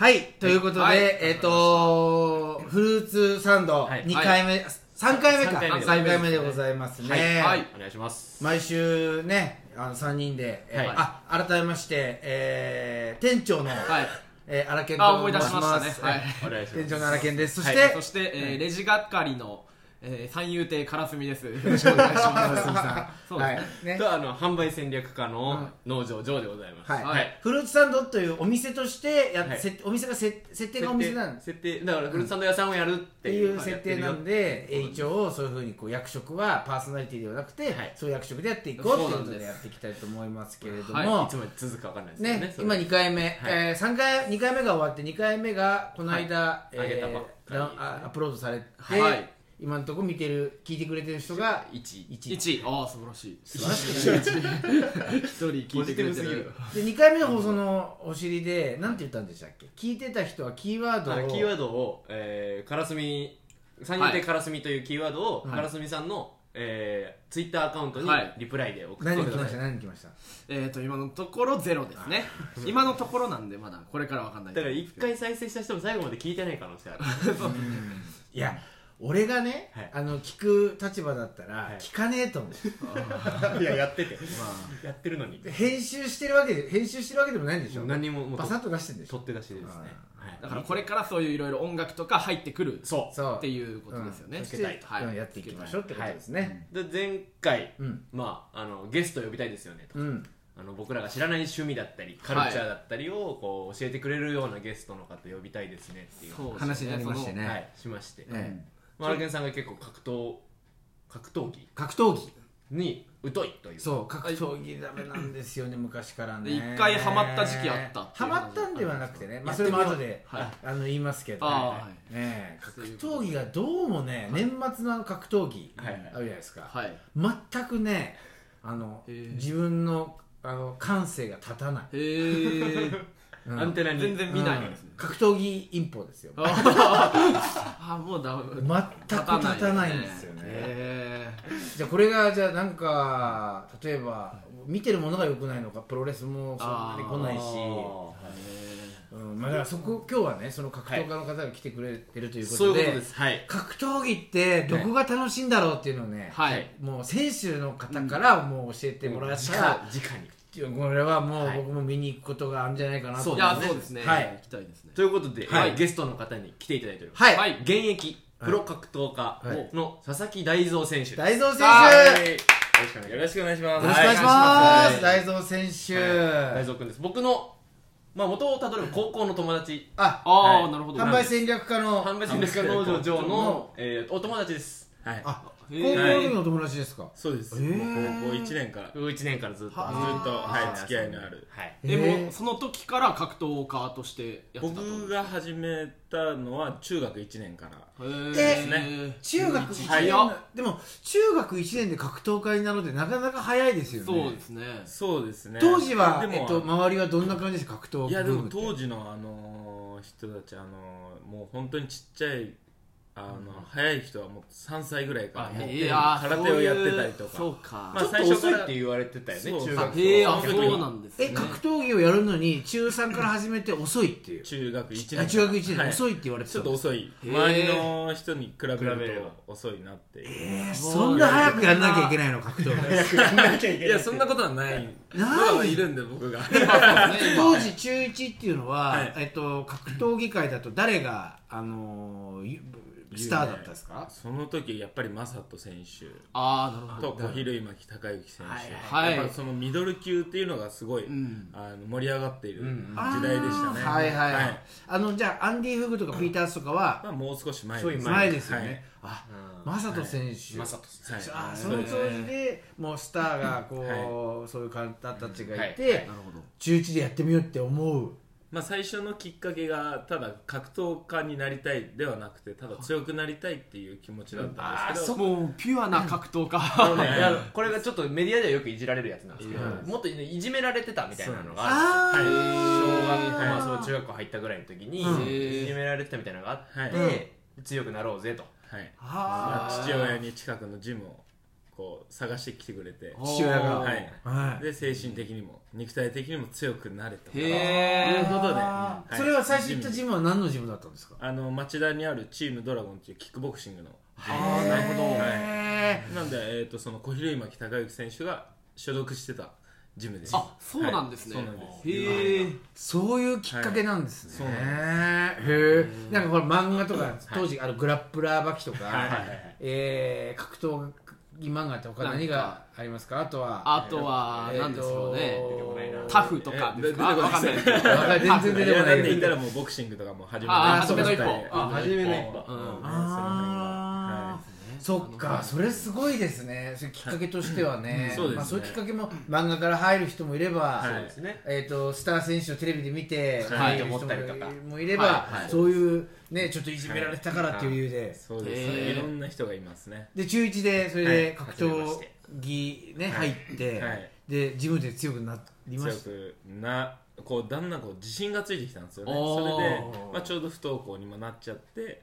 はい、ということで、はい。えっ、とフルーツサンドはい。2回目、三3回目か。三回目3回目でございますね、はい。お願いします。毎週ねあの3人で、えーはい。あ改めまして、えー店長の、はい。えー、荒健あと申し思い出しまますしたね。はい。お願いします。店長の荒健です。そしはて、そして、えーレジ係の、えー、三遊亭からすみです。よろしくお願いします。そうです。はい。ねね。とあの販売戦略家の農場上でございます。はい。はい。フルーツサンドというお店としてやっ、はい。せお店がせ設定がお店なんです。設定だからフルーツサンド屋さんをやるっってていいうう設定なんでで、えー一応そういうふうにこう役職はパーソナリティではなくて、はい。そういう役職でやっていこうっていうことでやっていきたいと思いますけれども、はい。つまで続くかわかんないですねね。今2回目、はい。えー、3回2回目が終わって2回目がこの間、はい。上げたばっかり。えアップロードされて、はい今のところ見てる聞いてくれてる人が1 1 1ああ素晴らしい。素晴らしい。一人聞いてくれてる。で2回目の放送のお尻で何て言ったんでしたっけ？聞いてた人はキーワードを。キーワードを、えー、からすみ三人でからすみというキーワードを、はい。からすみさんの、えー、ツイッターアカウントにはい。リプライで送って何来ました？ください何来ました？えっと今のところゼロですね。今のところなんでまだこれからわかんないだから一回再生した人も最後まで聞いてない可能性ある。いや俺がね、はい。あの聞く立場だったらはい。聞かねえと思う、いややってて。やってるのに。で編集してるわけで編集してるわけでもないんでしょ何ももうパサッと出してるんでしょ。取って出しですね。あはい。だからこれからそういういろいろ音楽とか入ってくるそう。そうっていうことですよね。う。んそしてはい。うんやっていきましょうってことですね、で前回、うん。まああのゲスト呼びたいですよねと。うん。あの僕らが知らない趣味だったりカルチャーだったりをこう教えてくれるようなゲストの方呼びたいですねっていうそう話になりましてね。はい、しまして、えマラケンさんが結構格闘格闘技？格闘技。に疎いという。そう格闘技。ダメなんですよね 昔からね。で一回ハマった時期あった。ハマったんではなくてね、まあ、それも後で、はい。あの言いますけど、はいねえ格闘技がどうもね年末の格闘技あはい。るじゃないですか、はい。全くねあの自分のあの感性が立たない、アンテナに。全然見ないんですねうん。格闘技インポですよ。あ もうダメ全く立たないんですよね。へじゃあこれがじゃあなんか例えば見てるものが良くないのかプロレスもそんなに来ないし。うん。まあ、だからそこ今日はねその格闘家の方が来てくれてるということで,、格闘技ってどこが楽しいんだろうっていうのをね、はい。もう選手の方からもう教えてもらったら、直にこれはもうはい。僕も見に行くことがあるんじゃないかなと。えいやそうですね。はい。行きたいですね。ということで、はい。えーゲストの方に来ていただいております、はい、はい現役プロ格闘家はい。の佐々木大蔵選手です、大蔵選手、はい。よよろしくお願いします。ろしくお願いします、はい。大蔵選手、大蔵君です。僕のまあ元をたどれば高校の友達。あああ、はい。なるほど。販売戦略家の。販売戦略家農場の、えーお友達です。はい。あ高校の時のお友達ですか、そうです、えー。もう高校1年から。ずっ1年からずっと。ずっとと、はい、付き合いのある。はい。えへーもうその時から格闘家としてやってたと僕が始めたのは中学1年から。へー。ですね。中学1はい年。のでも中学1年で格闘家になるのってなかなか早いですよね。そうですね。そうですね。当時は、でも、えっと、周りはどんな感じですか？格闘いやでも当時のあの人たちあのもう本当にちっちゃいあの、早い人はもう3歳ぐらいからもういやー空手をやってたりとか。そうか。ちょっとまあ最初から遅いって言われてたよねそう中学へえあそうなんですね。え格闘技をやるのに中3から始めて遅いっていう。中学1あ年。中学1年、はい。遅いって言われてちょたっと遅い。へー周りの人に比べる比べればと遅いなっていう、えーそんな早くやんなきゃいけないの格闘技。いやそんなことはない。ないのがいるんで僕が。当時中1っていうのは、はい。えっと、格闘技界だと誰が、あのーゆスターだったんですか？その時やっぱり正人選手。ああなるほど。と小比類巻孝之選手、はいやっぱそのミドル級っていうのがすごい、ん。あの盛り上がっているん時代でしたね、はいはい、はい。はい。あのじゃあアンディ・フグとかピータースとかは、まあ、もう少し前そういう前ですよね、はい。あマサト選手、正人選手。あはい。その当時でもうスターがこう、そういう方たちがいて、はい。なるほど。中1でやってみようって思うまあ、最初のきっかけがただ格闘家になりたいではなくてただ強くなりたいっていう気持ちだったんですけど、もうピュアな格闘家。ね。いやこれがちょっとメディアではよくいじられるやつなんですけど、うん。もっとねいじめられてたみたいなのがああるんですよ、ー。小学校、まあ、そう中学校入ったぐらいの時に、うん。いじめられてたみたいなのがあって、はい。強くなろうぜと。はい。父親に近くのジムをこう探してきてくれて。父親が。はい。はい。で精神的にも肉体的にも強くなれと。へえいうことで、はい。それは番最初行ったジムは何のジムだったんですか？あの町田にあるチームドラゴンっていうキックボクシングのああなるほど。へなんで、えー、とその小比巻隆之選手が所属してたジムです。あそうなんですね、はい。そうなんです。へえそういうきっかけなんですね、はいそうへえなんかこれ漫画とか当時あのグラップラーバキとか、はい。はい。はい。えー格闘技漫画って他何がありますか？あとはあとは何ですよね。ないなタフとかですか？かんない。全然出てこない。いやなんで言ったらもうボクシングとかも初めの一歩。あ初めの一歩。うんあーそっかそれすごいですね。それきっかけとしてはね,、そうまあ、そういうきっかけも漫画から入る人もいれば、えー、とスター選手をテレビで見てはい。入る人思ったりとかもいれば、はい。はい。そういう、ね、ちょっといじめられてたからっていう理由で、そうです。ねいろんな人がいますね。で中1でそれはい。で格闘技、ね入って、はい。でジムで強くなりました？強くなこうだんだんこう自信がついてきたんですよね。それで、まあ、ちょうど不登校にもなっちゃって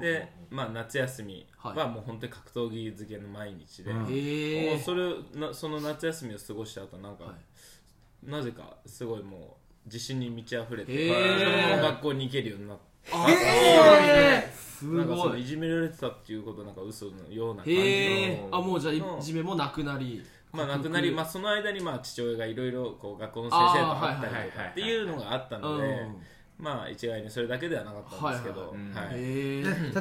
で、まあ、夏休みはもう本当に格闘技漬けの毎日で、うん。もうそれなその夏休みを過ごした後なんか、はなぜかすごいもう自信に満ち溢れて、そのまま学校に行けるようになって。あえすなんかそごい。のいじめられてたっていうことなんか嘘のような感じの。あもうじゃあいじめもなくなりまあ、亡くなり、まあ、その間にまあ父親がいろいろこう学校の先生と会ったりとかっていうのがあったのでうんまあ一概にそれだけではなかったんですけど、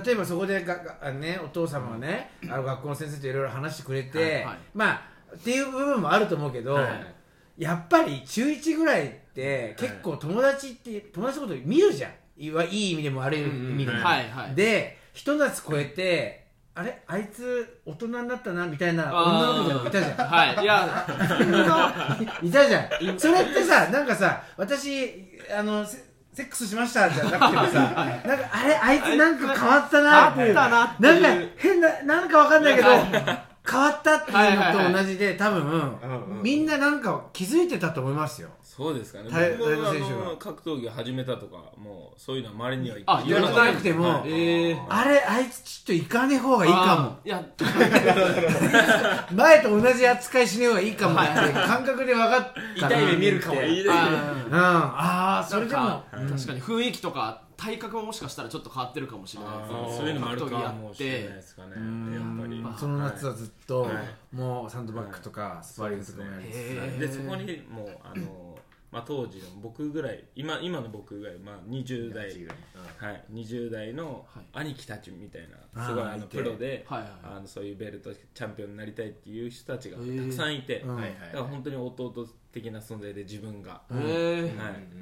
例えばそこでががあね、お父様がね、あの学校の先生といろいろ話してくれて、はいはい。まあっていう部分もあると思うけど、はいやっぱり中1ぐらいって結構友達って友達のこと見るじゃん。いわいい意味でも悪い意味でも、はいはい。でひと夏超えてあれ？あいつ大人になったなみたいな女の子もいたじゃん。はい。いや。いたじゃん。それってさなんかさ私あのセセックスしましたじゃなくてもさ なんかあれあいつなんか変わったなっていう。あったなんか変ななんかわかんないけどは変わったっていうのと同じで多分みんななんか気づいてたと思いますよそうですかね。大僕選手が。の格闘技を始めたとかもうそういうのは周りにはいあ言わなくても。はい。ええあれあいつちょっと行かねえ方がいいかいやも 前と同じ扱いしねえ方がいいかもって感覚で分かった痛い目見るかもいいですね。うん。ああそれでも。なんか確かに雰囲気とか体格ももしかしたらちょっと変わってるかもしれないですね。そういうのもあるか格闘技やもしれないってですかね。やっぱり。まあその夏はずっと、はい。もうサンドバッグとかスパーリングとかもやりつつ、へー。でそこにもうあの、まあ、当時の僕ぐらい今今の僕ぐらい、まあ、20代。はい、20代の兄貴たちみたいな、すごいあのプロで、はいはいあのそういうベルトチャンピオンになりたいっていう人たちがたくさんいて、うんはいだから本当に弟的な存在で自分が、は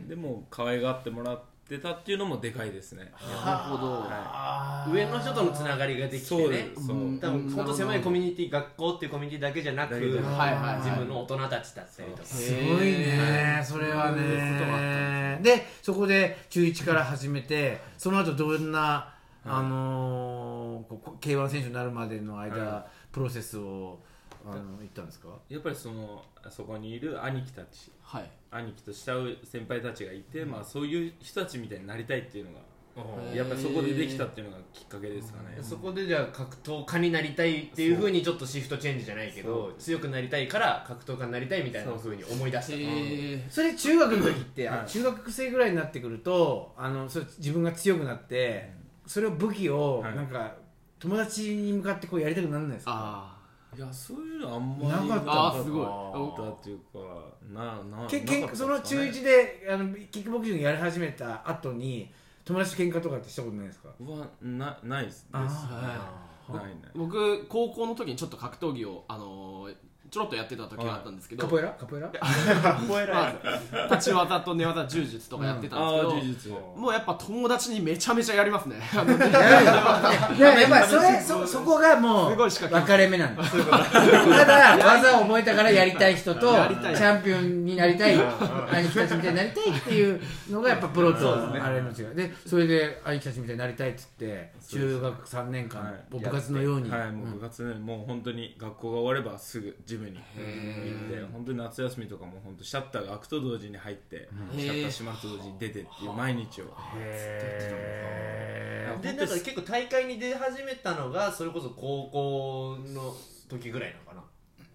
い、でも可愛がってもらってたっていうのもでかいですね、なるほど。は上の人とのつながりができて。そうねです。そう。多分本当狭いコミュニティ学校っていうコミュニティだけじゃなくはいはいはい。自分の大人たちだったりとか。すごいねそれはね。でそこで中1から始めてその後どんな、あのーここ K1 選手になるまでの間、はプロセスをあの言ったんですか？やっぱりそのそこにいる兄貴たち。はい兄貴と慕う先輩たちがいて、まあ、そういう人たちみたいになりたいっていうのがやっぱりそこでできたっていうのがきっかけですかね、そこでじゃあ格闘家になりたいっていうふうにちょっとシフトチェンジじゃないけど強くなりたいから格闘家になりたいみたいなふうに思い出したそれ中学の時って、あはい。中学生ぐらいになってくるとあのそれ自分が強くなってそれを武器をはい。なんか、友達に向かってこうやりたくならないですか？あいやそういうのあんまりなかった。あーすごい。ったっていうかななけけんなかったですその中かね1であのキックボクシングやり始めた後に友達と喧嘩とかってしたことないですか？はなないです。です。あないない。僕高校の時にちょっと格闘技をあのーちょろっとやってた時があったんですけど。カポエラ？カポエラ？まあ立ち技と寝技柔術とかやってたんあですけど、あ事実もうやっぱ友達にめちゃめちゃやりますね。あのいややっぱりそれそそこがもうすごい仕掛け。分かれ目なんですただ技を覚えたからやりたい人とチやりたい。ャンピオンになりたい兄貴たちみたいになりたいっていうのがやっぱプロとあれの違い。でそれで兄貴たちみたいになりたいっつって中学3年間はい部活のように。はいもう部活ね、もう本当に学校が終わればすぐジムに行って本当に夏休みとかも本当シャッターが開くと同時に入って、シャッター閉まると同時に出てっていう毎日を。へでなんか結構大会に出始めたのがそれこそ高校の時ぐらいなのか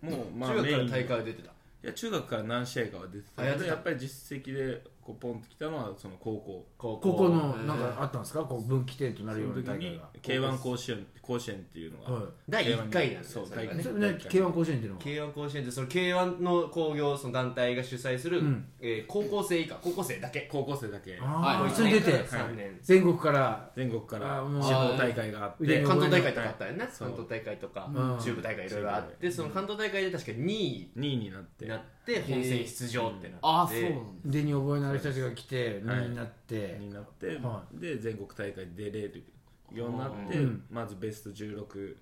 な。もうまあ中学から大会は出てた？いや中学から何試合かは出てた。けどやっぱり実績でこうポンと来たのはその高校。高高校のなんかあったんですか？こう分岐点となるような大会が。K1 甲子園甲子園っていうのが、はい。第1回なんですそうよそれがね。それね K1 甲子園っていうのは？K1 甲子園ってその K1 の工業その団体が主催する、ん。えー高校生以下高校生だけ。高校生だけ。ああはいそれ出て。3年。全国から。全国から。あもう地方大会があって。腕の関東大会とかあったよね。そう関東大会とか。うん。中部大会いろいろあって。その関東大会で確か2位。2位になって。になって本戦出場ってなって。ああそうなんだ腕に覚えのある人たちが来てはい2位になって。になって、はで全国大会出れるようになって、うん。まずベスト16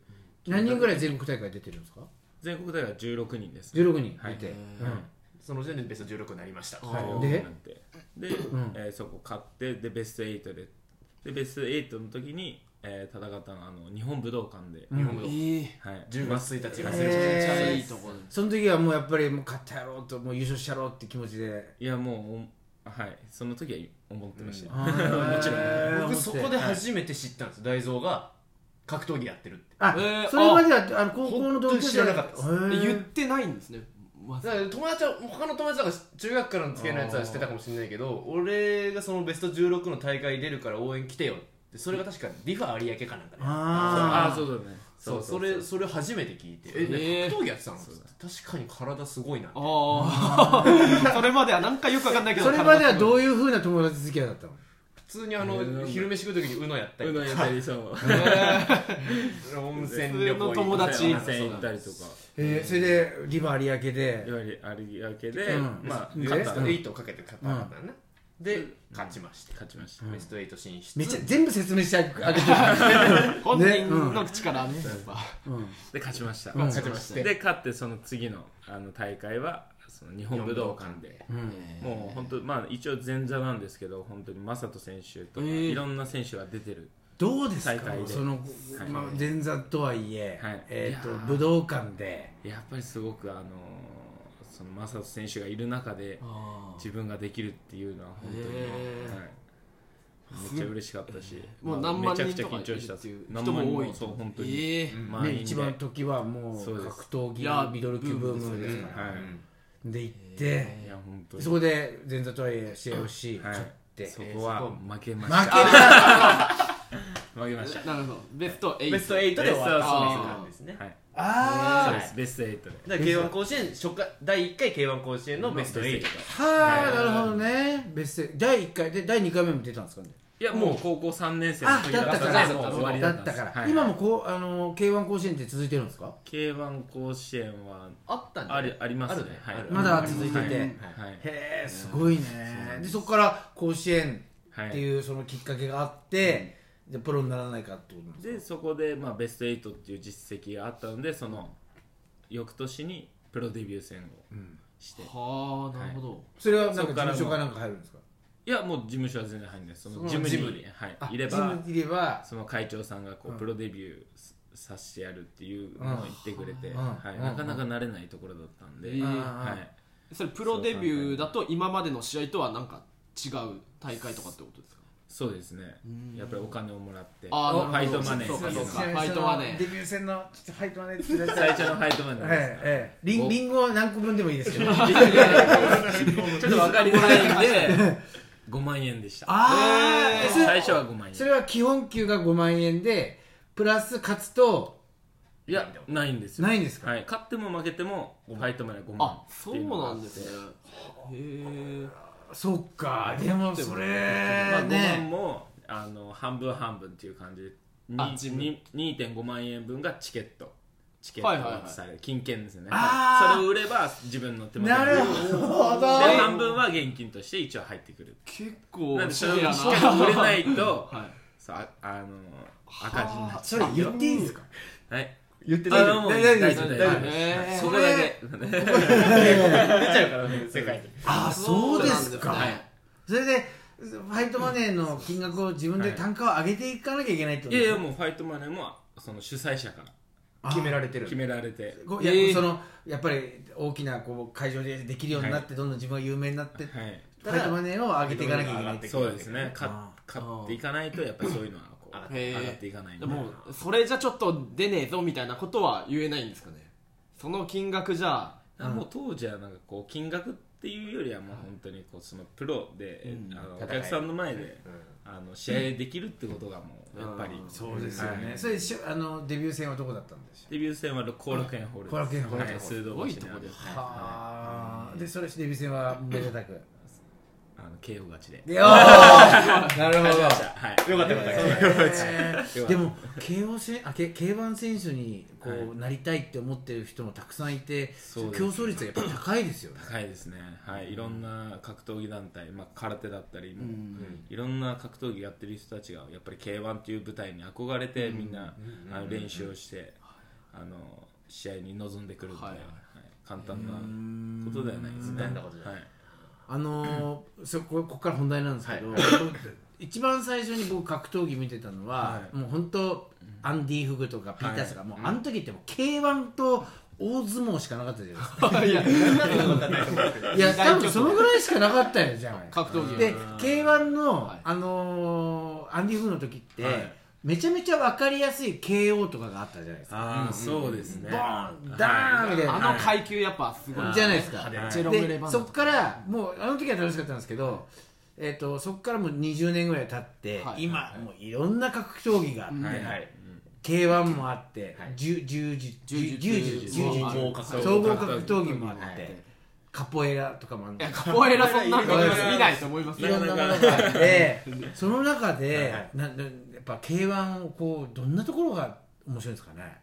何人ぐらい全国大会出てるんですか？全国大会16人です、16人はい。いて。その時点でベスト16になりました。はい。16でになってで、ん。えーそこ勝ってでベスト8ででベスト8の時に、えー戦ったのはあの日本武道館で、うん。日本武道ええはい、10月1日がめちゃめちゃいいところその時はもうやっぱりもう勝ってやろうともう優勝してやろうって気持ちで。いやもうはい。その時は思ってました、もちろ僕そこで初めて知ったんです大蔵が格闘技やってるって。あえーそれまではあの高校の同級生知らなかったです。へー。言ってないんですねま友達は他の友達とか中学からの付き合いのやつは知ってたかもしれないけど俺がそのベスト16の大会出るから応援来てよって。それが確かリファ有明かなんかねあああそうだねそうそれそれ初めて聞いて。え格闘技やってたの？確かに体すごいなああ それまではなんかよくわかんないけどそれまではうどういうふうな友達付き合いだったの？普通にあの昼飯食う時に UNO やったりうどんやったりそう。温泉旅行友達。温泉行ったりとか。えーそれでリバ有明で。いわゆる有明で、うん。まあでベスト勝ったの8をかけて勝ったんだねで勝ちまして勝ちました、ベスト8進出。めっちゃ全部説明してあげてる。本人の口からねやっぱ。うん。で勝ちました、うん。勝ちましてで勝ってその次のあの大会はその日本武道館で。もう本当まあ一応前座なんですけど本当に正人選手とか、えー。いろんな選手が出てるどうですか？大会で。その、はい。まあ、前座とはいえ、はい。えー、と武道館で。やっぱりすごくあのその正人選手がいる中であ自分ができるっていうのは本当に、はい、めっちゃ嬉しかったし。もうまあ何万人めちゃくちゃ緊張した。っていう何万人人も。多い。そう本当に、ええ満員で。ね、一番時はもう格闘技ミドル級ブームですから、はい。で行って、いや本当に。そこで前座とはいえ試合をし、はい。勝って。そこは負けま負けした。た 負けました。なるほど。ベスト8ベスト8で終わったそうなんですね。はいああそうですベスト8で。だから K1 甲子園初回第1回 K1 甲子園のベスト8はあなるほどね。別姓第1回で第2回目も出たんですかね？いやもう高校3年生のあ時だった。から。もう終わりだだったんですったから、はい。今もこうあの K1 甲子園って続いてるんですか？K1 甲子園はあったんじゃない？ありありますね。あるね。はい。ある。まだ続いてて、はい。はい。へえすごいね。でそこから甲子園はいっていうそのきっかけがあって、でプロにならないかってことなんですか？でそこで、まあ、ベスト8っていう実績があったのでその翌年にプロデビュー戦をして、はあなるほど。それはなんか事務所かなんか入るんですか？いやもう事務所は全然入んない。ですその事務にはい、いれジばムにいればその会長さんがこう、うん。プロデビューさせてやるっていうのを言ってくれて、うん。はい。うん。なかなか慣れないところだったんで、えーはい、それプロデビューだと今までの試合とはなんか違う大会とかってことですか？そうですね。やっぱりお金をもらって。あーファイトマネーそうかっていうのが。そうか。ファイトマネー。デビュー戦のちょっとファイトマネー。って最初のファイトマネーえです、えええ。リンリンゴは何個分でもいいですけどちょっと分かりづらいんで。5万円でした。あー。えそれ最初は5万円。それは基本給が5万円でプラス勝つといやないんですよ。ないんですか？はい、勝っても負けてもファイトマネー5万あそうっていうのがあって。なんですね。へえそっかでもそまあ、れ5万ね。もあの半分半分っていう感じであに自分。に2.5万円分がチケット。チケットはいはいはい。がされる。金券ですね。それを売れば自分の手元になるほど。で半分は現金として一応入ってくる。結構なんでそれをしっかり売れないと はい。そうああの赤字になっちそれゃう言っていいんですか？はい言って大丈夫。大丈夫大丈夫。そこだけ。出ちゃうからね世界に。あそうですか。それでファイトマネーの金額を自分で単価を上げていかなきゃいけないってこといですか？やいやもうファイトマネーもその主催者から。決められてる。決められて。こういやえーそのやっぱり大きなこう会場でできるようになって、どんどん自分が有名になって、はい。ファイトマネーを上げていかなきゃいけないってそうですね。買っていかないとやっぱりそういうのはこうへー上がっていかないんで。でもそれじゃちょっと出ねえぞみたいなことは言えないんですかね。その金額じゃあもう当時はなんかこう金額っていうよりはもう本当にこうそのプロで、うん。あのお戦い。客さんの前で、あの試合できるってことがもうやっぱり、うんそうですよね、はい。それでしょあのデビュー戦はどこだったんでしょデビュー戦は後楽園ホールです。後楽園ホール。はい。水道橋にあるすごい。とこですねはあ。でそれデビュー戦はめでたくあの KO 勝ちで。なるほど。はい。よかったよかった。えーでも K1 選あ K- K1 選手にこう、はい。なりたいって思ってる人もたくさんいて競争率がやっぱり高いですよね。高いですね。はい。いろんな格闘技団体、まあ、空手だったりいろんな格闘技やってる人たちがやっぱり K1 っていう舞台に憧れてみんな、あの練習をして、あの試合に臨んでくるので、簡単なことではないですね。簡単なことじゃない。はいあのーそこここから本題なんですけど、僕一番最初に僕格闘技見てたのは、はい。もう本当アンディ・フグとかピータースが、はいもうあの時ってもう K1 と大相撲しかなかったじゃないですか。いや多分そのぐらいしかなかったよじゃない。格闘技で K1 の、はい。あのーアンディ・フグの時って、はいめちゃめちゃ分かりやすい KO とかがあったじゃないですか。ああ、そうですね。ボーンダーンみたいな。あの階級やっぱすごい。じゃないですか。でそっからもうあの時は楽しかったんですけど、えー、とそこからもう20年ぐらい経って、はい。今もういろんな格闘技があって、うんはいはい。K1 もあって、はい。柔柔術柔術柔術柔術総合格闘技もあって、はい。カポエラとかもあるいやカポエラそんなの見ないと思いますいろんなものがあってその中で、ななやっぱ K1 をこうどんなところが面白いんですかね。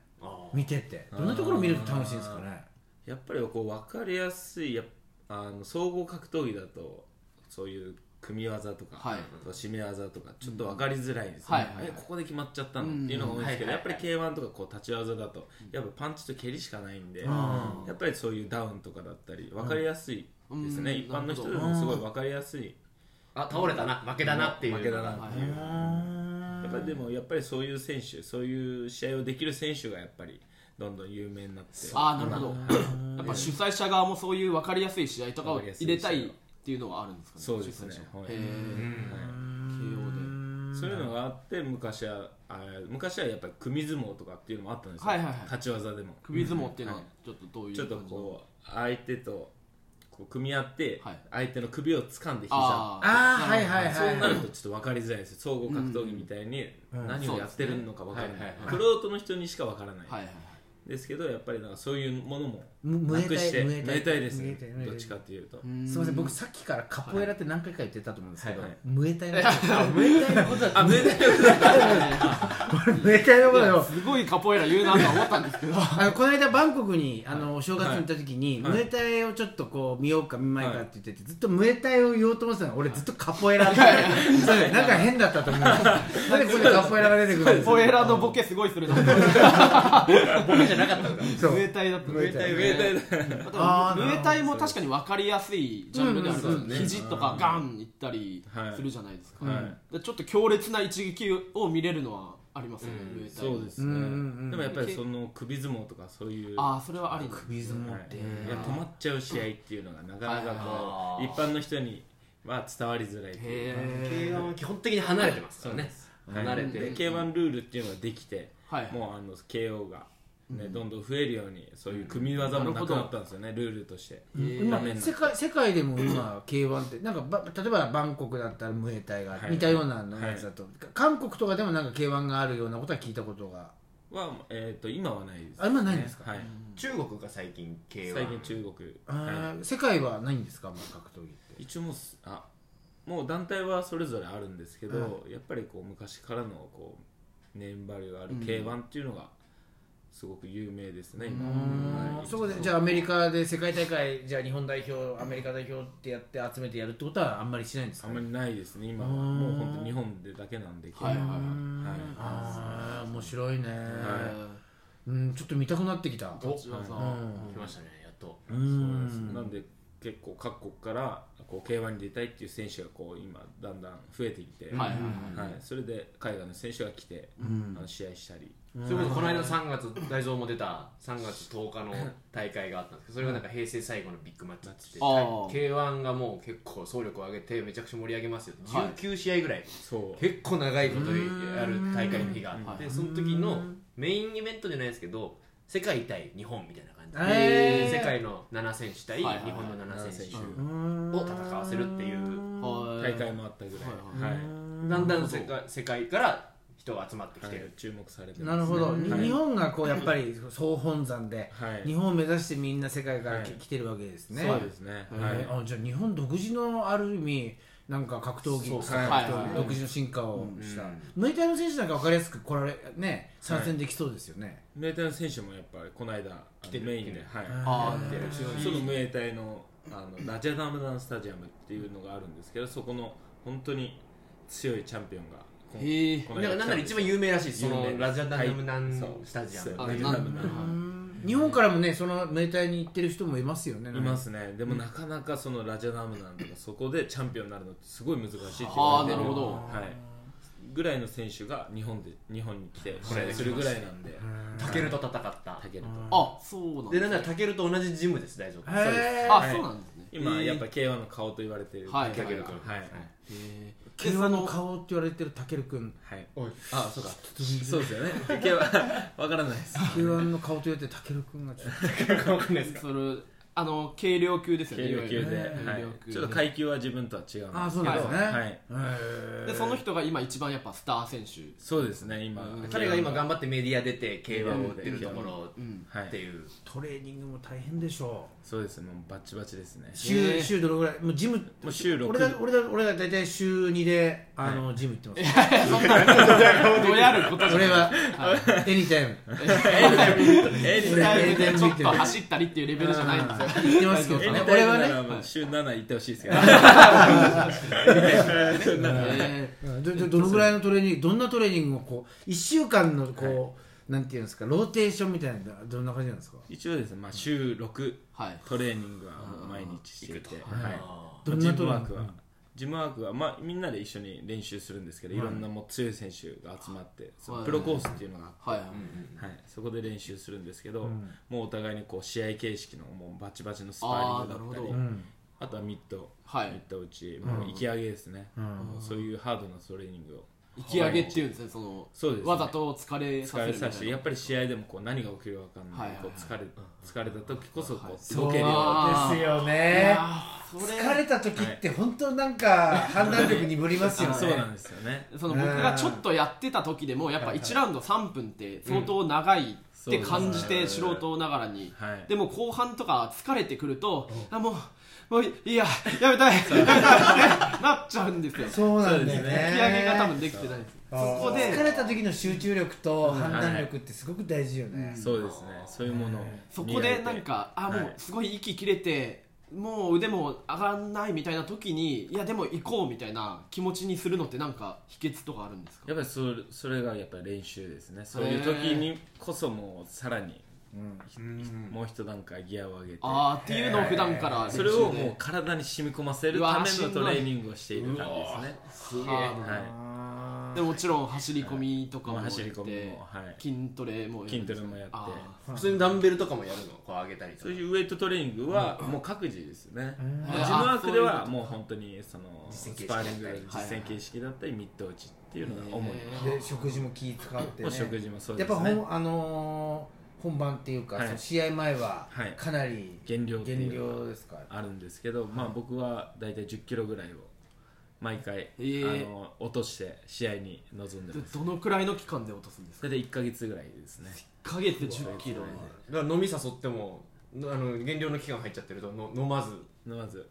見てて。どんなところ見ると楽しいんですかね。やっぱりこう分かりやすいやっあの総合格闘技だとそういう組み技とか、はい。締め技とかちょっと分かりづらいですね、はいはいはい。えここで決まっちゃったの？っていうのが多いんですけど、うん。やっぱり K1 とかこう立ち技だとやっぱパンチと蹴りしかないんで、ん。やっぱりそういうダウンとかだったり分かりやすいですね、うん。一般の人でもすごい分かりやすい、あ倒れたな負けだなっていう。負けだなはいってい。う、やっぱりでもやっぱりそういう選手そういう試合をできる選手がやっぱりどんどん有名になって。ああなるほど。やっぱ主催者側もそういう分かりやすい試合とかを入れたいっていうのはあるんですかねそうですね。はい。へえ KO で。そういうのがあって昔はあ昔はやっぱり組相撲とかっていうのもあったんですよ、はいはいはい。立ち技でも。首相撲っていうのはちょっとどういうちょっとこう相手とこう組み合ってはい。相手の首を掴んで膝、ああーはいはいはい。そうなるとちょっと分かりづらいです総合格闘技みたいにうん何をやってるのか分からない、そうですねはいはい。プロートの人にしか分からない、はいはいはい。ですけどやっぱりなんかそういうものもむくしてムエタイムエタイですムエねタイムエタイどっちかっていうと。すみません僕さっきからカポエラって何回か言ってたと思うんですけど、はいはい。ムエタイのこと。ムエタイのことだあムエタイムエタイのことだよすごいカポエラ言うなとは思ったんですけど。あのこの間バンコクにあのお正月に行った時に、はい。ムエタイをちょっとこう見ようか見まいかって言ってて、ずっとムエタイを言おうと思ってたの。俺ずっとカポエラって。なんか変だったと思う。なんでここでカポエラが出てくるんですカポエラのボケすごいするな。ボケじゃなかったのか。そう。ムエタイだったムエタイムエタイだあームエタイも確かに分かりやすいジャンルであるうんうんそうね肘とかガンいったりはいするじゃないですか、はい。でちょっと強烈な一撃を見れるのはありますよね、ムエタイ。そうですね、うんうんうん。でもやっぱりその首相撲とかそういうああそれはあり首相撲って、いや止まっちゃう試合っていうのがなかなかこう一般の人には伝わりづらいっていうへ K1 は基本的に離れてますからね。はい。離れて。で K1 ルールっていうのができて、はい。もうあの KO が、ねどんどん増えるようにそういう組み技もなくなったんですよね、ルールとして、今世界世界でも今 K1 ってなんかば例えばバンコクだったらムエタイがはい。似たようなのやつだと、韓国とかでもなんか K1 があるようなことは聞いたことが。は、えー、と今はないです、あ今ないんですか？はい、中国が最近 K1 最近中国、あはー世界はないんですか、まあ、格闘技って。い、一応もうすあもう団体はそれぞれあるんですけど、はやっぱりこう昔からのこうネームバリューがあるうん。K1 っていうのがすごく有名ですね、今はい。そこでじゃあアメリカで世界大会じゃあ日本代表アメリカ代表ってやって集めてやるってことはあんまりしないんですか？あんまりないですね。今は。うん。もう本当日本でだけなんではいはいはい。あー面白いね、はうんちょっと見たくなってきた。立ち技うん。来ましたね。やっと。うそうです。んなんで結構各国からこう K1 に出たいっていう選手がこう今だんだん増えてきて、はいはいはい。はい。それで海外の選手が来て、ん。あの試合したり、それこそこの間の3月大蔵も出た3月10日の大会があったんですけどそれがなんか平成最後のビッグマッチって言あって K1 がもう結構総力を上げてめちゃくちゃ盛り上げますよ。はい。19試合ぐらいそう。結構長いことやる大会の日があってはい。その時のメインイベントじゃないですけど世界対日本みたいな感じで世界の7選手対日本の7選手うんを戦わせるっていうはい大会もあったぐらい、はいはいだんだん世界世界から人が集まってきてる、注目されてますなるほど、はい。日本がこうやっぱり総本山で、はい。日本を目指してみんな世界からき、はい。来てるわけですね。そうですね、はい。えーあじゃあ日本独自のある意味なんか格闘技格闘独自の進化をした、うん。ムエタイの選手なんか分かりやすく来られね参戦できそうですよね、ムエタイの選手もやっぱりこの間あのてるメインで、はい、あってるそのムエタイのあのラジャダムダンスタジアムっていうのがあるんですけどそこの本当に強いチャンピオンがへえこの間だからなんなら一番有名らしいですそのラジャダムナンスタジアム。あラジャダムダンうん。日本からもねそのムエタイに行ってる人もいますよね。いますね。でもなかなかそのラジャダムダンとかそこでチャンピオンになるのってすごい難しいって言われあなるほど。はい。ぐらいの選手が日本で日本に来て試合す。るぐらいなんで。タケルと戦った。タケルと。あそうなんででなんならタケルと同じジムです。大丈夫へあはい。そうなんですね。今やっぱ K1 の顔と言われてるはい。タケルはい。はい。へえ K1 の顔って言われてるタケル君はい。あそうか。そうですよね。K1 わからないです。K1 の顔と言われてるタケル君がちょっと。わかんないですか。それあの軽量級ですよね。軽量級で、はい。ちょっと階級は自分とは違うんですけど。あそうなんですね。はい、でその人が今一番やっぱスター選手。そうですね今。彼が今頑張ってメディア出て競馬を売ってるところっていう。トレーニングも大変でしょそうですねもうバッチバチですね。う週,、週どのぐらい？もうジムもう週6俺だ俺だ俺だ大体週2であの、ジム行ってます。そんなどうやることじゃない。俺はエニタイムエニタイムでちょっとエニタイム走ったりっていうレベルじゃないんですよ行ってますけどね。俺はね。週7行ってほしいですけど えうんどのぐらいのトレーニングどんなトレーニングをこう1週間のこう、なんていうんですかローテーションみたいなのはどんな感じなんですか？一応ですね、まあ、週6ーはい。トレーニングはもう毎日してい。て、はい。どんジなトレーニング？ムワークは、ジムワークは、まあ、みんなで一緒に練習するんですけど、い。ろんなもう強い選手が集まって、はい。プロコースっていうのがあって、はい。はい、そこで練習するんですけど、もうお互いにこう試合形式のもうバチバチのスパーリングだったりああとはミッド、はい。ミッド打ち、もう息上げですね、もうそういうハードなトレーニングを引き上げっていうんですねそのそうですね。わざと疲れさ疲れせるみたいな。させてやっぱり試合でもこう何が起きるか分かんない、はいはいはい。こう疲れ疲れた時こそこう動けるようにあーですよいねやーそれ疲れた時って本当なんか判断力鈍りますよね。そうなんですよね。その僕がちょっとやってた時でもやっぱ1ラウンド3分って相当長いって感じて素人ながらに。はい。でも後半とか疲れてくるとあもうもういいややめたい。やめたいってなっちゃうんですよ。そうなんですね。引き上げが多分できてないんです。そこで疲れた時の集中力と判断力ってすごく大事よね、そうですね。そういうものをそこでなんかあもうはいすごい息切れてもう腕も上がらないみたいな時にいやでも行こうみたいな気持ちにするのってなんか秘訣とかあるんですか？やっぱりそれそれがやっぱり練習ですね。そういう時にこそもうさらにもう一段階ギアを上げて。あーっていうのを普段からそれをもう体に染み込ませるためのトレーニングをしている感じですね。ははでもちろん走り込みとかもまあやって走り込みもはい。筋トレも筋トレもやって。あ普通にダンベルとかもやるの？こう上げたりとか。そういうウェイトトレーニングはもう各自ですね、ん。まあジムワークではあもう本当にその実践形式スパーリングだったり実践形式だったりミッド打ちっていうのが主に、で食事も気使ってね。食事もそうやっぱですね本,、あのー本番っていうか、はい。試合前ははい。かなり減量減量ですか、あるんですけど、まあ僕は大体1 0キロぐらいを毎回、ー。あの落として試合に臨んででます。どのくらいの期間で落とすんですか？大体1か月ぐらいですね。1ヶ月で1 0キロ。だから飲み誘ってもあの減量の期間入っちゃってるとの飲まず。まず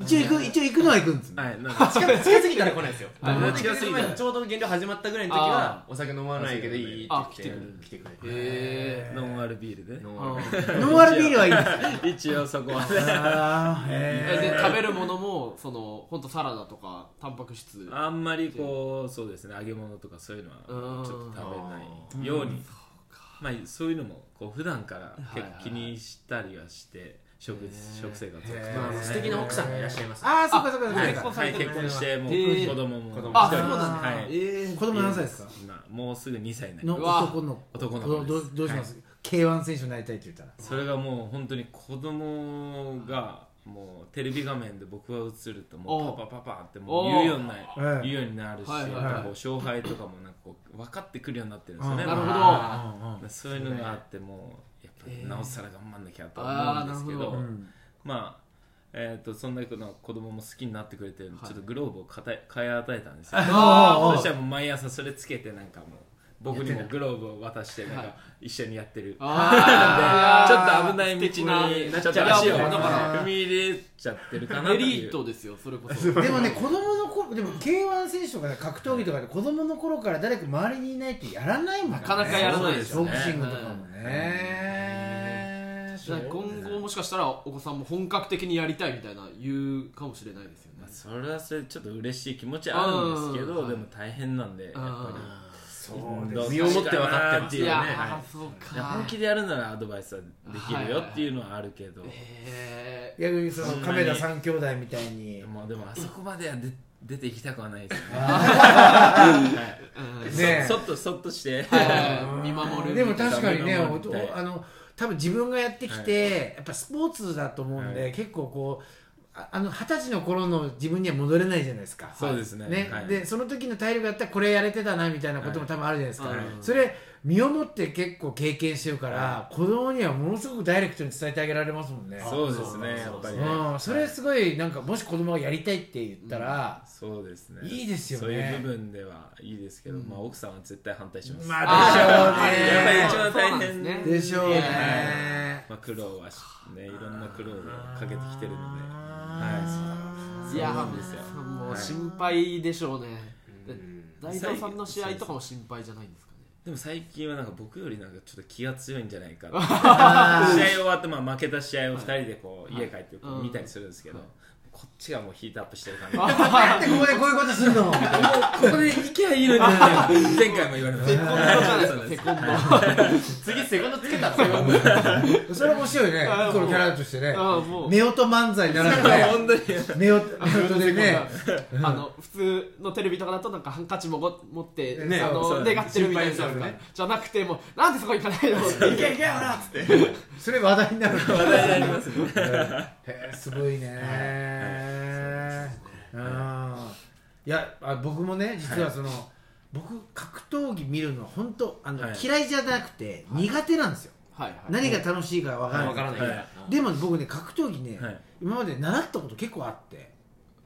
一応行く一応行くのは行くんですね、はいなんか。近近すぎたら来ないですよ。はい。本当に近すぎた。らちょうど減量始まってぐらいの時はあお酒飲まないけどいいってあ言って来てくれへノンアルビールで。ノンあアルノンアルビールはいいです。一応そこはね。あーへで食べるものもその本当サラダとかタンパク質。あんまりこうそうですね揚げ物とかそういうのはちょっと食べないように。まあそういうのもこう普段から結構気にしたりはして食食生活を送ってまあ素敵な奥さんがいらっしゃいます。ああそうかそうかそうか。はいそうか、はい結婚してもう子供も子供。あそうなんだ。はい。ええ子供何歳ですか？今もうすぐ2歳になりのます男の子。男の子どどどうします、K1 選手になりたいって言ったら。それがもう本当に子供がもうテレビ画面で僕が映るともおう。うパパパパってもう言うようになおう。言うようになるし、はいはい勝敗とかもなんかこう分かってくるようになってるんですよね、うんなるほど。あ。そういうのがあってもうなおさら頑張んなきゃと思うんですけど,、なるほど。まあえー、とそんなこと子供も好きになってくれて、はい。ちょっとグローブを買い買い与えたんですよ。そしたらもう毎朝それつけてなんかもう僕にもグローブを渡してなんはいか一緒にやってる、あちょっと危ない道になちょっと足を踏み入れちゃってるかなってエリいうートですよそれこそ。でもね子供の頃でも K1 選手とかね格闘技とかで子供の頃から誰か周りにいないとやらないもんね。なかなかやらないですよね。ボクシングとかもね今後もしかしたらお子さんも本格的にやりたいみたいな言うかもしれないですよね。まあそれはそれちょっと嬉しい気持ちあるんですけうんどでも大変なんでやっぱり。そう身をもって分かってっていうねいいやか。本気でやるならアドバイスはできるよっていうのはあるけど、へ逆にその亀田三兄弟みたいに。もうでもあそこまでは出出ていきたくはないですよね。はい。ねそそっとそっとして、ー見守るでも確かにねあの多分自分がやってきて、やっぱスポーツだと思うんで、はい。結構こうああの二十歳の頃の自分には戻れないじゃないですか。そうですね。はい。でその時の体力やったらこれやれてたなみたいなことも多分あるじゃないですか、はい。それ身をもって結構経験してるから、子供にはものすごくダイレクトに伝えてあげられますもんね。そうですねやっぱりね、うん、それすごいなんかもし子供がやりたいって言ったら、そうですね。いいですよね。そういう部分ではいいですけど、まあ奥さんは絶対反対します、まああでしょうね。やっぱり一番大変すねでしょうね、まあ、苦労はしねいろんな苦労をかけてきてるので。はい。やそうなんですよ。もうはい心配でしょうね。でうん大東さんの試合とかも心配じゃないんですか？ねでも最近はなんか僕よりなんかちょっと気が強いんじゃないかって。試合終わってまあ負けた試合を2人でこう家帰ってこううん見たりするんですけど、こっちがもうヒートアップしてる感じ。なんでここでこういうことするの？ここで行けばいいのに。前回も言われました。セコンドじゃないですかセコンド次セコンドつけたのそれ面白いね。あー一個のキャラとしてね。ああもう。夫婦漫才ならぬね。本当に。夫婦でね。あの普通のテレビとかだとなんかハンカチもご持って、ね。あの願ってるみたいなじゃなくてもうなんでそこ行かないのっていけいけほらっつって。それ話題になる。話題になりますねへ えすごいねうんいやあ僕もね実はその僕格闘技見るの本当あのはい。嫌いじゃなくて苦手なんですよ。はいはい。何が楽しいかわからない。わからない。はい。でも僕ね格闘技ねはい。今まで習ったこと結構あって。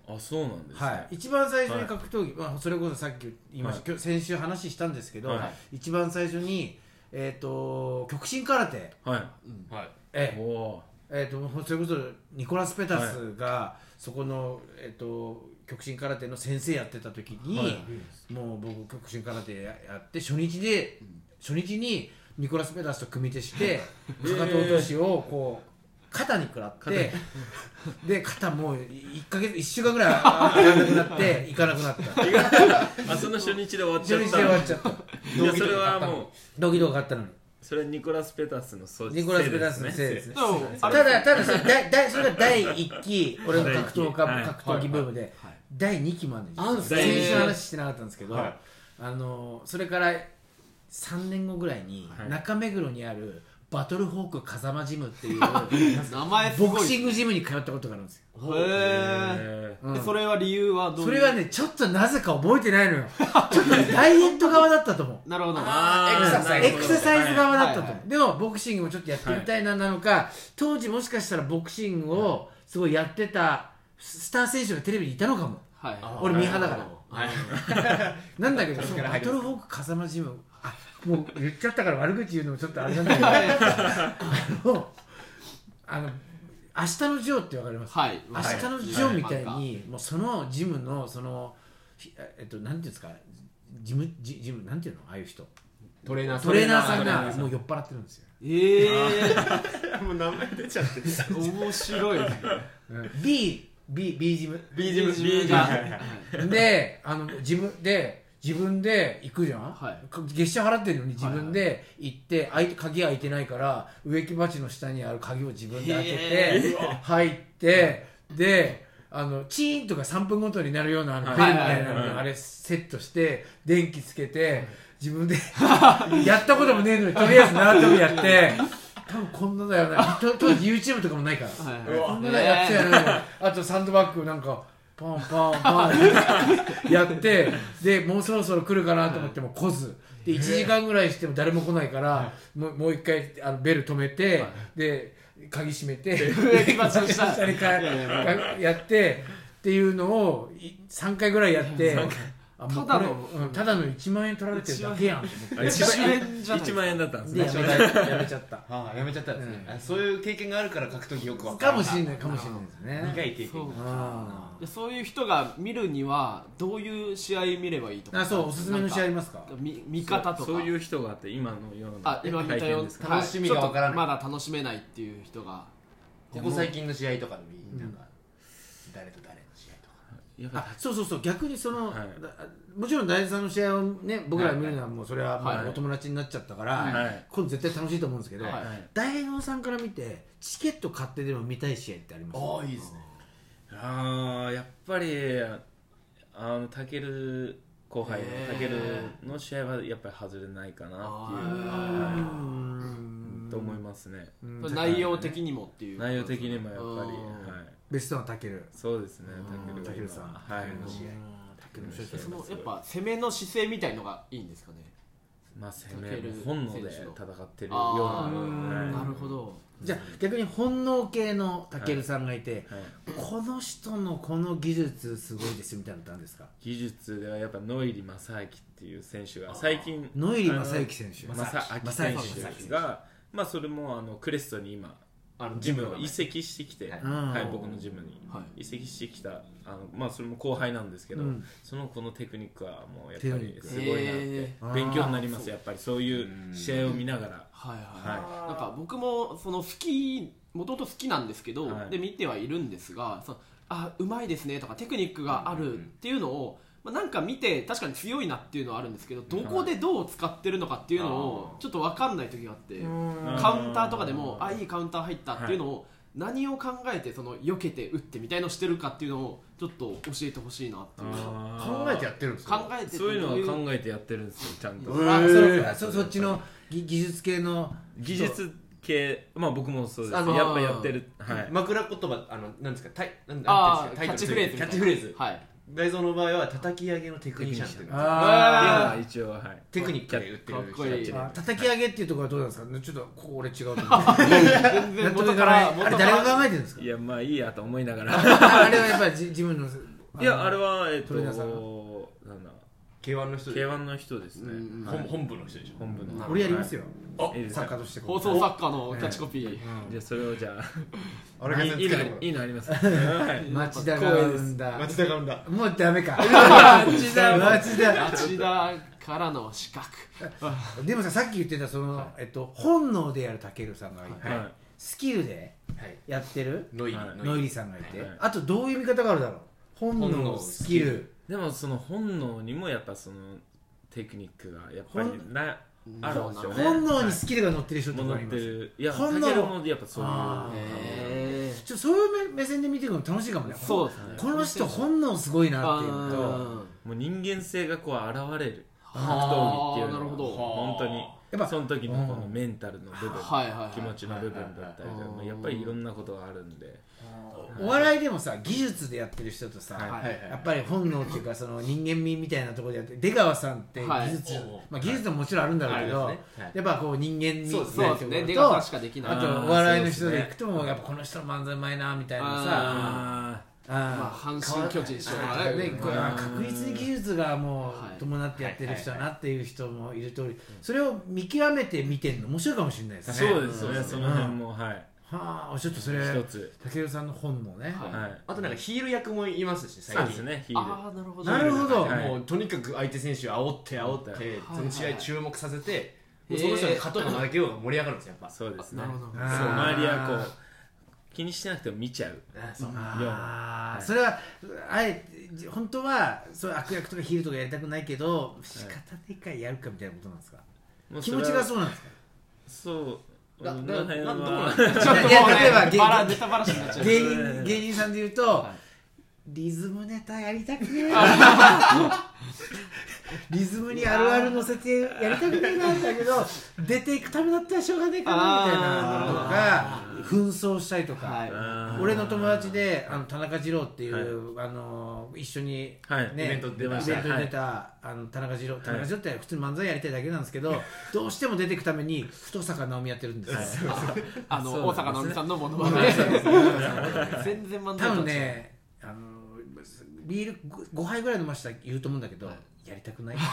あそうなんですね、はい、一番最初に格闘技、まあ、それこそさっき言いました、今日先週話したんですけど、は一番最初に、えー、と極真空手、はい。はいえおおええー、とそれこそニコラス・ペタスが、そこの、えー、と極真空手の先生やってた時に、はい。もう僕極真空手やって初日で初日にニコラス・ペタスと組手してかかと落としをこう肩に食らってで肩もう1か月1週間ぐらいやらなくなって行かなくなったあその初日で終わっちゃった初日で終わっちゃったいやそれはもうドキドキがあったのにそれはニコラス・ペタスのそうニコラス・ペタスのせいですね。ただただそれだだそれが第1期俺の格闘家、はい格闘技ブームで、はい第2期もあるんですあんすか先週話してなかったんですけど、はい。あのそれから3年後ぐらいにはい。中目黒にあるバトルホーク風間ジムっていう 名前ボクシングジムに通ったことがあるんですよ、へえうんでそれは理由はどういう？それはねちょっとなぜか覚えてないのよ。ちょっとねダイエット側だったと思う。なるほどエクササイズエクササイズ側だったと思う、はいはい。でもボクシングもちょっとやってみたいななのか、当時もしかしたらボクシングをすごいやってたスター選手がテレビにいたのかも。はい。俺ミーハーだから。はい。なんだけどバトルホーク風間ジムあもう言っちゃったから悪口言うのもちょっとあれなんだけど。あのあの明日のジョーってわかります、はい。明日のジョーみたいに、もうそのジムのそのひえっとなんていうんですか？ジムジジムなんていうの？ああいう人。トレーナートレーナーさんがもう酔っ払ってるんですよ。ええ もう名前出ちゃって。面白いね。B B B ジム B ジム B ジムが。であの自分で自分で行くじゃん、はい。か月謝払ってるのに自分で。行って、開いて鍵開いてないから植木鉢の下にある鍵を自分で開けて入ってであのチーンとか3分ごとになるようなあのベルみたいなのあれセットして電気つけて自分で やったこともねえのにとりあえず縄跳びやって多分こんなだよな。当当時 YouTube とかもないから。はいこんなだよやってたよねあとサンドバッグなんかパンパンパン。やってでもうそろそろ来るかなと思っても来ず。で1時間ぐらいしても誰も来ないからもうもう一回あのベル止めてで鍵閉めてやってっていうのを3回ぐらいやってあもうこれただのうんただの1万円取られてるだけやん。と思ってあ一1万円じゃない1万円だったんですね。でやめちゃったやめちゃった。ああやめちゃったんですね、あそういう経験があるから格闘技よくわかるかもしれないかもしれないですね。苦い経験そうあでそういう人が見るにはどういう試合見ればいいとか。あそうおすすめの試合ありますか？見見方とか。そういう人があって今のような。あ今見たよ楽しみがわからないまだ楽しめないっていう人が。ここ最近の試合とかでもいい、なんか誰と誰の試合とか。あそうそうそう逆にその、はい。だもちろん大地さんの試合をね僕らが見るのはもうそれはもはい。うお友達になっちゃったから、はい。今度絶対楽しいと思うんですけど、はい。大能さんから見てチケット買ってでも見たい試合ってあります？ああいいですねあーやっぱりあのタケル後輩のタケルの試合はやっぱり外れないかなっていううはんい。と思いますね。うん。内容的にもっていう内容的にもやっぱりうん。はい。ベストのタケルそうですねうん。タケルがタケルさん。今はい。の試合タケルの試合。そのやっぱ攻めの姿勢みたいのがいいんですかねまあ攻め本能で戦ってるようななるほどじゃあ逆に本能系のタケルさんがいて、はいこの人のこの技術すごいですみたいなのってあるんですか？技術ではやっぱノイリ正明っていう選手が最近ノイリ正幸選手。正明選手がまあそれもあのクレストに今あのジムを移籍してきて、はい。はい、僕のジムに、はい。移籍してきたあの、まあ、それも後輩なんですけど、うん。その子のテクニックはもうやっぱりすごいなって勉強になりますやっぱり。そういう試合を見ながら、はいはい、はなんか僕もその好きもともと好きなんですけど、はい。で見てはいるんですがそのあうまいですねとかテクニックがあるっていうのを、まあ、なんか見て確かに強いなっていうのはあるんですけどどこでどう使ってるのかっていうのをちょっと分かんない時があってカウンターとかでもあいいカウンター入ったっていうのを何を考えてその避けて打ってみたいのをしてるかっていうのをちょっと教えてほしいなっていう。考えてやってるんですよ考えてそういうのは考えてやってるんですよちゃんと、あそそそっちの技技術系の技術系まあ僕もそうですあのー。やっぱやってるはい。枕言葉あのなんですかタイなんですかタイトルキャッチフレーズキャッチフレーズ。はい大蔵の場合は叩き上げのテクニシャンっていうのが。あっていうのは一応はい。テクニックで打ってるかっこいい。人たちあ叩き上げっていうところはどうなんですか？ちょっとここ俺違うと思う。全然元から誰が考えてるんですか？いやまあいいやと思いながら。あれはやっぱりじ自分の いやあれはえっとトレーナーさんなんだ K1 の人で K1 の人ですね、うん本本部の人でしょ。本部の。俺やりますよ作家として放送作家のキャッチコピー、じゃあそれをじゃあ。あれいいいいのいいのあります。はい。町田が生んだ。町田が生んだ。もうダメか。町田。町田。町田からの資格。でもささっき言ってたその、えっと、本能でやるたけるさんがいて、はい。スキルではい。やってるノイリ。はい。ノイリ。さんがいて、はい。あとどういう見方があるだろう？本能本能スキル。でもその本能にもやっぱそのテクニックがやっぱりなあるんですよね。本能にスキルが乗ってる人とありますてる。いや本能。やっぱそういうちょそういう目目線で見ていくの楽しいかもね。そうですね。この人本能すごいなっていうのと。もう人間性がこう現れる。格はあ闘技っていうのはなるほど。本当にやっぱその時のこのメンタルの部分気持ちの部分だったりとかはいやっぱりいろんなことがあるんで。お笑いでもさ技術でやってる人とさ、やっぱり本能っていうかその人間味みたいなところでやって出川さんってはい。技術、まあ、技術ももちろんあるんだろうけど、やっぱこう人間味そうですそうですね出と川さんしかできない。あとあーお笑いの人でいくともやっぱこの人の漫才うまいなみたいなさまあ阪神巨人師匠がね。ねこれは確実に技術がもはいう伴ってやってる人だなっていう人もいる通りそれを見極めて見てるの面白いかもしれないですね。そうですねその辺もはい。はあちょっとそれ。一つ。武尊さんの本能ね、はい。はい。あとなんかヒール役もいますし最近。そうですねヒール。ああなるほど。なるほど。はい。もうとにかく相手選手を煽って煽ってはい。その試合注目させてその人に勝とうが負けようが盛り上がるんですよやっぱ。そうですね。なるほどそう周りはこう気にしてなくても見ちゃう。そう。はい。それはあえて本当はそういう悪役とかヒールとかやりたくないけど仕方ないからやるかみたいなことなんですか、もう気持ちがそそうなんですか？そう。だこの辺などうなんはですかちょっともういや例えばね芸人芸人さんで言うと、はリズムネタやりたくねえ。リズムにあるある乗せてやりたくないなんだけど出ていくためだったらしょうがねえかなみたいなのとか紛争したりとか、はい。俺の友達であの田中二郎っていう、あの一緒に、はい。ね、イベント出まイした。ベントに出た、あの田中二郎田中二郎って普通に漫才やりたいだけなんですけど、どうしても出ていくために太坂直美やってるんですよ、あの大そうなんですね。阪直美さんのものまね全然漫才多分ねあのビール 5, 杯ぐらい飲ましたら言うと思うんだけど、やりたくない？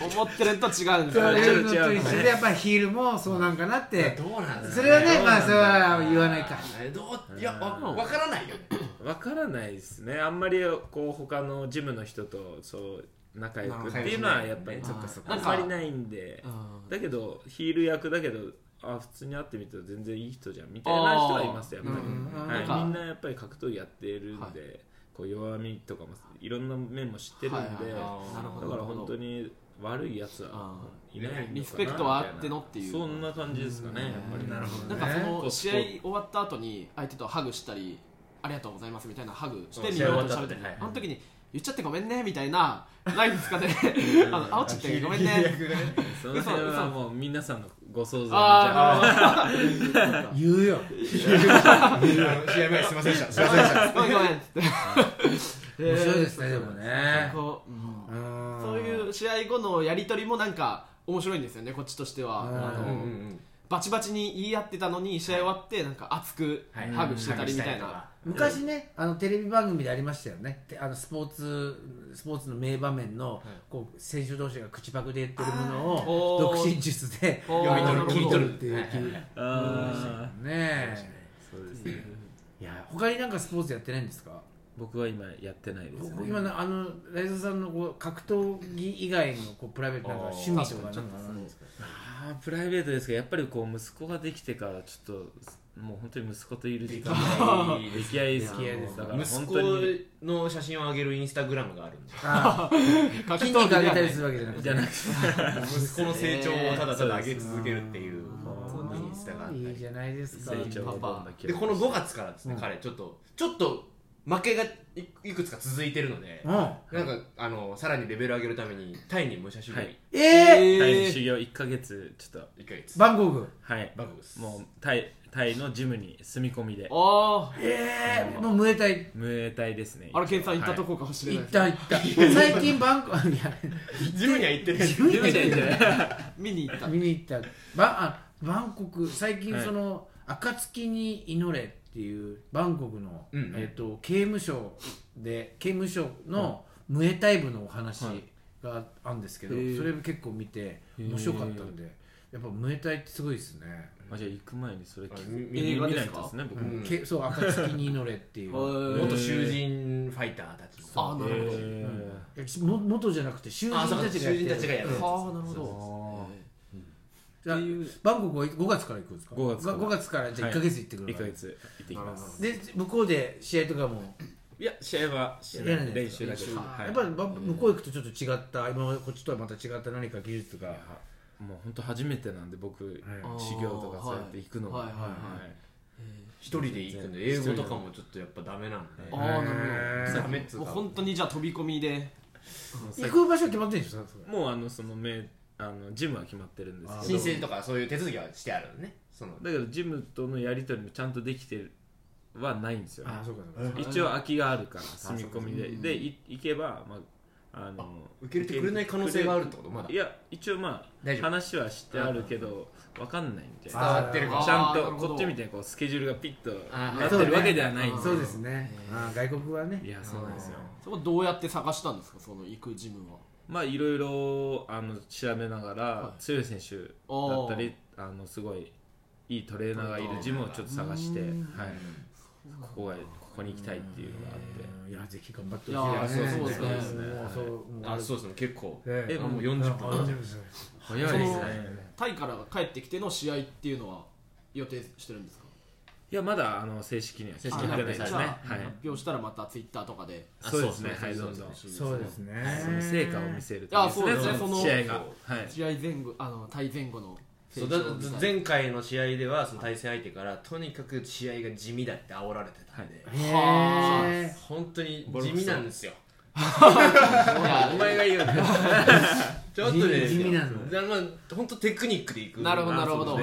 思ってると違うんですよそうねいう。のと一緒でやっぱりヒールもそうなんかなって。どうなんですそれはねまあそれは言わないか。えどういやわわからないよわからないですね。あんまりこう他のジムの人とそう仲良くっていうのはやっぱりそっかそっあんまりないんで。うん。だけどヒール役だけどあ普通に会ってみたら全然いい人じゃんみたいな人はいますやっぱり、うん。はい。みんなやっぱり格闘技やってるんで、はいこう弱みとかもいろんな面も知ってるんで、はいはい。はいだから本当に悪いやつはあいないのかなリスペクトはあってのっていう。そんな感じですかねやっぱり。なるほどなんかそね。の試合終わった後に相手とハグしたりありがとうございますみたいなハグしてうんみんなと喋ってあの時に言っちゃってごめんねみたいなないんですかね。あのあおっちゃってごめんね。その辺はもう皆さんのご想像じゃあーな 言うよ。試合前すいませんでした。すいませんでした。ごめんごめん。って面白いですねでもね。そういう試合後のやり取りもなんか面白いんですよねこっちとしては。うん。あうんのうんうんバチバチに言い合ってたのに試合終わってなんか熱くはい。ハグしてたりみたいな。か。昔ねあのテレビ番組でありましたよね。てあのスポーツスポーツの名場面の、こう選手同士が口パクで言ってるものを独身術でおー。あのなる切り取るっていうはいはいはいね。そうですね。いや他になんかスポーツやってないんですか？僕は今やってないですね。僕今のあのライゾさんのこう格闘技以外のこうプライベートなんか趣味とかなんか。あるんですかあープライベートですけどやっぱりこう息子ができてからちょっともう本当に息子といる時間がいい合いですから息子本当にの写真を上げるインスタグラムがあるんで。筋肉上げたりするわけじゃなくてじゃなくて息子の成長をただただ上げ続けるっていうインスタがあったり。いいじゃないですか。成長をどんどんでこの5月からですね、彼ちょっとちょっと負けがいいくつか続いてるので、うん。なんかあのさらにレベル上げるためにタイに武者修行はい。ええタイに修行1ヶ月ちょっと。1ヶ月。バンコク。はい。バグです。もうタイタイのジムに住み込みで。あー。ええもうムエタイ。ムエタイですね。あれケンさん行ったとここかもしれ行ないった行った。最近バンコクいや。ジムには行ってない。自分で行って見に行った。見に行った。バあバンコク。最近はい。その「暁に祈れ」っていうバンコクの、うんうん。えっと刑務所で刑務所のムエタイ部のお話があるんですけど、へーそれ結構見て面白かったんでやっぱムエタイってすごいですね、あじゃあ行く前にそれ見み映画見ですか？ないとですね僕うん。もけそう「暁に祈れ」っていう。元囚人ファイターたちあなるほど。えいやも元じゃなくて囚人たちがやってるうんはあなるほど。ーじゃあバンコクは5月から行くんですか？5月から。5月からじゃあ1か月行ってくる1ヶ月行ってきます。で向こうで試合とかも？いや試合はしないやらない練習だけはい。やっぱりば向こう行くとちょっと違った今までこっちとはまた違った何か技術が。もう本当初めてなんで僕はい。修行とかそうやって行くのがはいはいはい。一人で行くんで英語とかもちょっとやっぱダメなんで。ああなるへー。ダメっつうか。本当にじゃあ飛び込みで。行く場所は決まってるんでしょ？もうあのそのめあのジムは決まってるんですけど。申請とかそういう手続きはしてあるのね。その。だけどジムとのやり取りもちゃんとできてるはないんですよね。あそうかそうか。一応空きがあるから住み込みで。でい行けばまああの受け入れてくれない可能性があるってこと？まだ。いや一応まあ話はしてあるけどわかんないみたい伝なわってるか。あちゃんとこっちみたいにこうスケジュールがピッとなってるわけではないんで。そうですね。外国はね。いやそうなんですよ。そこどうやって探したんですか？その行くジムはまあいろいろあの調べながら、い。強い選手だったりあのすごいいいトレーナーがいるジムをちょっと探して、はい、ここがここに行きたいっていうのがあって。うんいやぜひ頑張っていやほしいですね。そうですね。あそうですね。結構。ええ。もう40分。あ早いですね。タイから帰ってきての試合っていうのは予定してるんですか？いやまだあの正式には正式あには出ないですね。はい。発表したらまたツイッターとかで。そうですね。あはいどんどん。そうですね。その成果を見せるあそうですね。そその試合が。はい。試合前後あのタイ前後のそうだ前回の試合ではその対戦相手からとにかく試合が地味だって煽られてたんで、へえ本当に地味なんですよ。お前が言うね ちょっとね地味なの。だまあ本当テクニックでいく。なるほどなるほど。本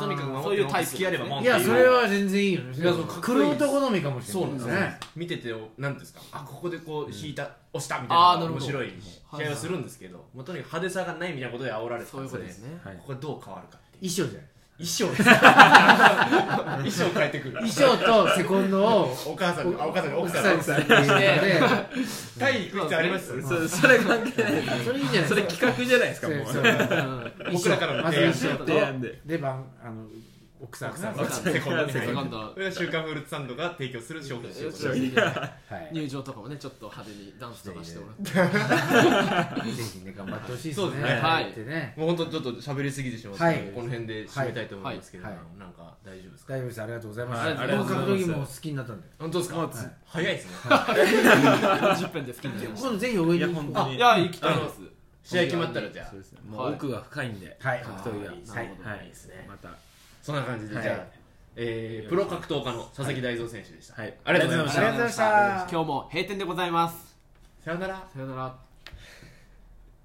当とにかくそういうタイプ隙あればポンっいてやそれは全然いいよ。ねいやそう。かっこいい黒人好みかもしれそうなんですねね見ててなんですか。あここでこう引いた押したみたいなあーなるほど。面白い試合をするんですけどもうとにかく派手さがないみたいなことで煽られてたそうんいうことでですね。はい。ここでどう変わるかっていう。衣装じゃない衣装。で す衣装変えてくる。衣装とセコンドを。お母さんあお母さんが奥奥さんさんにするって。いうので体育必要ありますそそれ関係ない。それいいじゃないそれ企画じゃないですかもう。僕らからの提案。で。で番あの奥さん奥さんはセコンドセコンドこれが週刊フルーツサンドが提供する商品よしです。よしい入場とかもねちょっと派手にダンスとかしてもらって。ぜひね頑張ってほしいですね。そうですね。はい。ってね。もう本当ちょっと喋りすぎてしまって、はい。この辺で締めたいと思いますけれども、はい。なんか大丈夫ですか？大丈夫です。ありがとうございます。はい。ありがとうこのございます格闘技も好きになったんで。本当ですか、はい。早いですね。40分で好きになりまし今度ぜひ応援いやに。いや行きたいです。試合決まったらじゃあ。奥が深いんで。はい。格闘技がはい。い。い。ですね。またそんな感じで、はい。じゃあ、えープロ格闘家の佐々木大蔵選手でした、はい。ありがとうございました。ありがとうございました。今日も閉店でございます。さよなら。さよなら